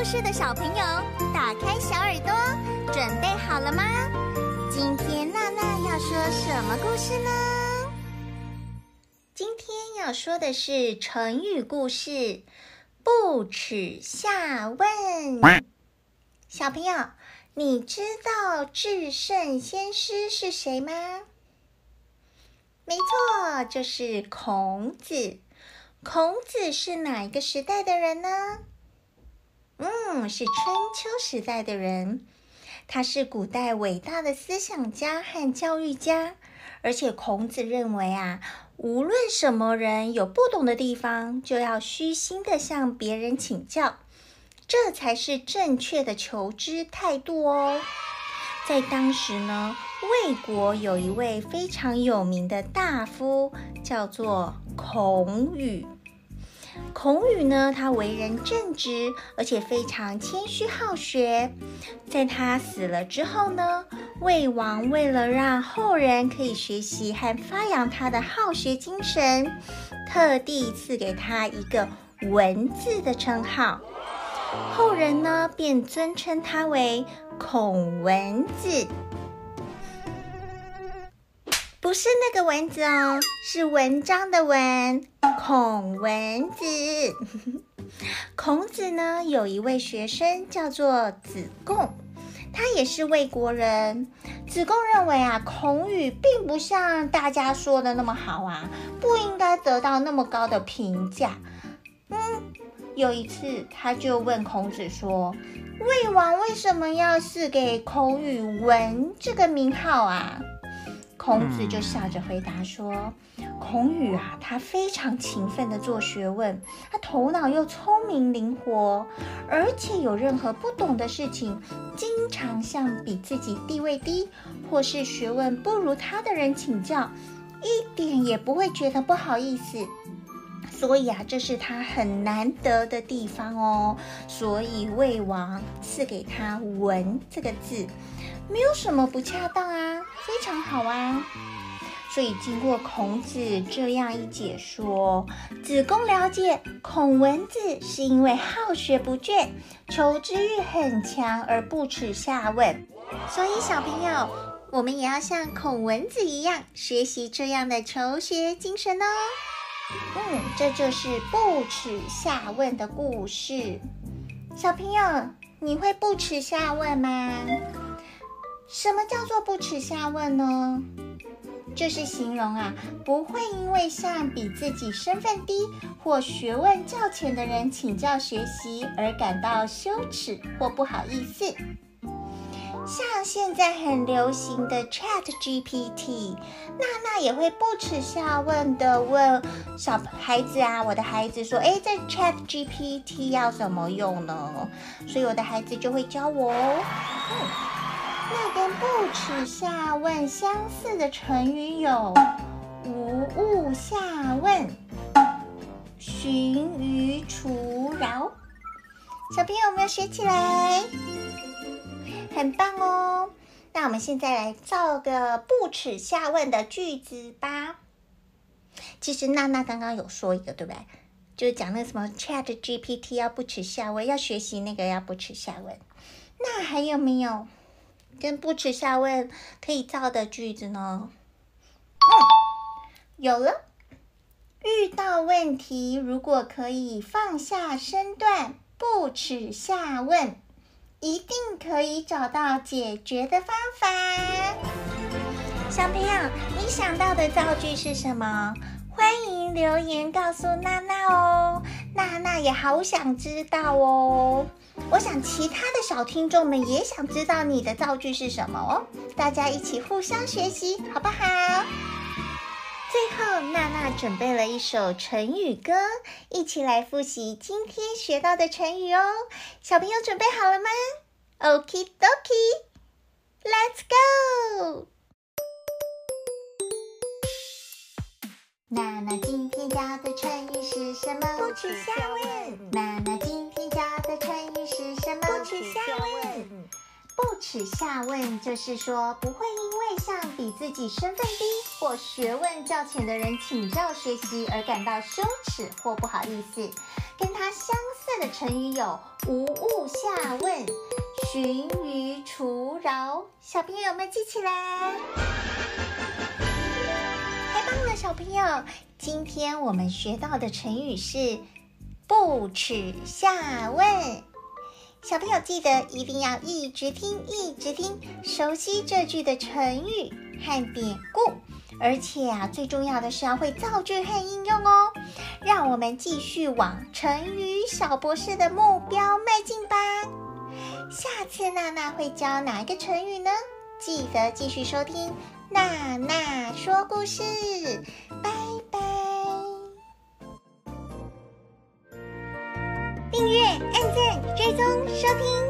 故事的小朋友，打开小耳朵，准备好了吗？今天娜娜要说什么故事呢？今天要说的是成语故事“不耻下问”。小朋友，你知道至圣先师是谁吗？没错，就是孔子。孔子是哪一个时代的人呢？嗯，是春秋时代的人，他是古代伟大的思想家和教育家，而且孔子认为啊，无论什么人有不懂的地方，就要虚心的向别人请教，这才是正确的求知态度哦。在当时呢，魏国有一位非常有名的大夫，叫做孔宇。孔宇呢，他为人正直，而且非常谦虚好学。在他死了之后呢，魏王为了让后人可以学习和发扬他的好学精神，特地赐给他一个“文”字的称号。后人呢，便尊称他为孔文子。不是那个蚊子哦，是文章的文，孔文子。孔子呢，有一位学生叫做子贡，他也是魏国人。子贡认为啊，孔宇并不像大家说的那么好啊，不应该得到那么高的评价。嗯，有一次他就问孔子说：“魏王为什么要赐给孔宇文这个名号啊？”孔子就笑着回答说：“孔宇啊，他非常勤奋的做学问，他头脑又聪明灵活，而且有任何不懂的事情，经常向比自己地位低或是学问不如他的人请教，一点也不会觉得不好意思。所以啊，这是他很难得的地方哦。所以魏王赐给他‘文’这个字。”没有什么不恰当啊，非常好啊。所以经过孔子这样一解说，子贡了解孔文子是因为好学不倦、求知欲很强而不耻下问。所以小朋友，我们也要像孔文子一样学习这样的求学精神哦。嗯，这就是不耻下问的故事。小朋友，你会不耻下问吗？什么叫做不耻下问呢？就是形容啊，不会因为向比自己身份低或学问较浅的人请教学习而感到羞耻或不好意思。像现在很流行的 ChatGPT，娜娜也会不耻下问的问小孩子啊，我的孩子说，诶，这 ChatGPT 要怎么用呢？所以我的孩子就会教我哦。那跟不耻下问相似的成语有无物下问、寻鱼除饶。小朋友有没有学起来？很棒哦！那我们现在来造个不耻下问的句子吧。其实娜娜刚刚有说一个，对不对？就是讲那什么 ChatGPT 要不耻下问，要学习那个要不耻下问。那还有没有？跟不耻下问可以造的句子呢？嗯，有了。遇到问题，如果可以放下身段，不耻下问，一定可以找到解决的方法。小朋友，你想到的造句是什么？欢迎留言告诉娜娜哦，娜娜也好想知道哦。我想其他的小听众们也想知道你的造句是什么哦，大家一起互相学习，好不好？最后，娜娜准备了一首成语歌，一起来复习今天学到的成语哦。小朋友准备好了吗？Okie dokie，Let's go！娜娜今天教的成语是什么？不耻下问。娜娜今天教的成语是什么？不耻下问。不耻下问就是说不会因为向比自己身份低或学问较浅的人请教学习而感到羞耻或不好意思。跟它相似的成语有无物下问、驯鱼除饶。小朋友们记起来？太棒了小朋友，今天我们学到的成语是“不耻下问”。小朋友记得一定要一直听，一直听，熟悉这句的成语和典故，而且啊，最重要的是要会造句和应用哦。让我们继续往成语小博士的目标迈进吧。下次娜娜会教哪一个成语呢？记得继续收听。娜娜说故事，拜拜！收听。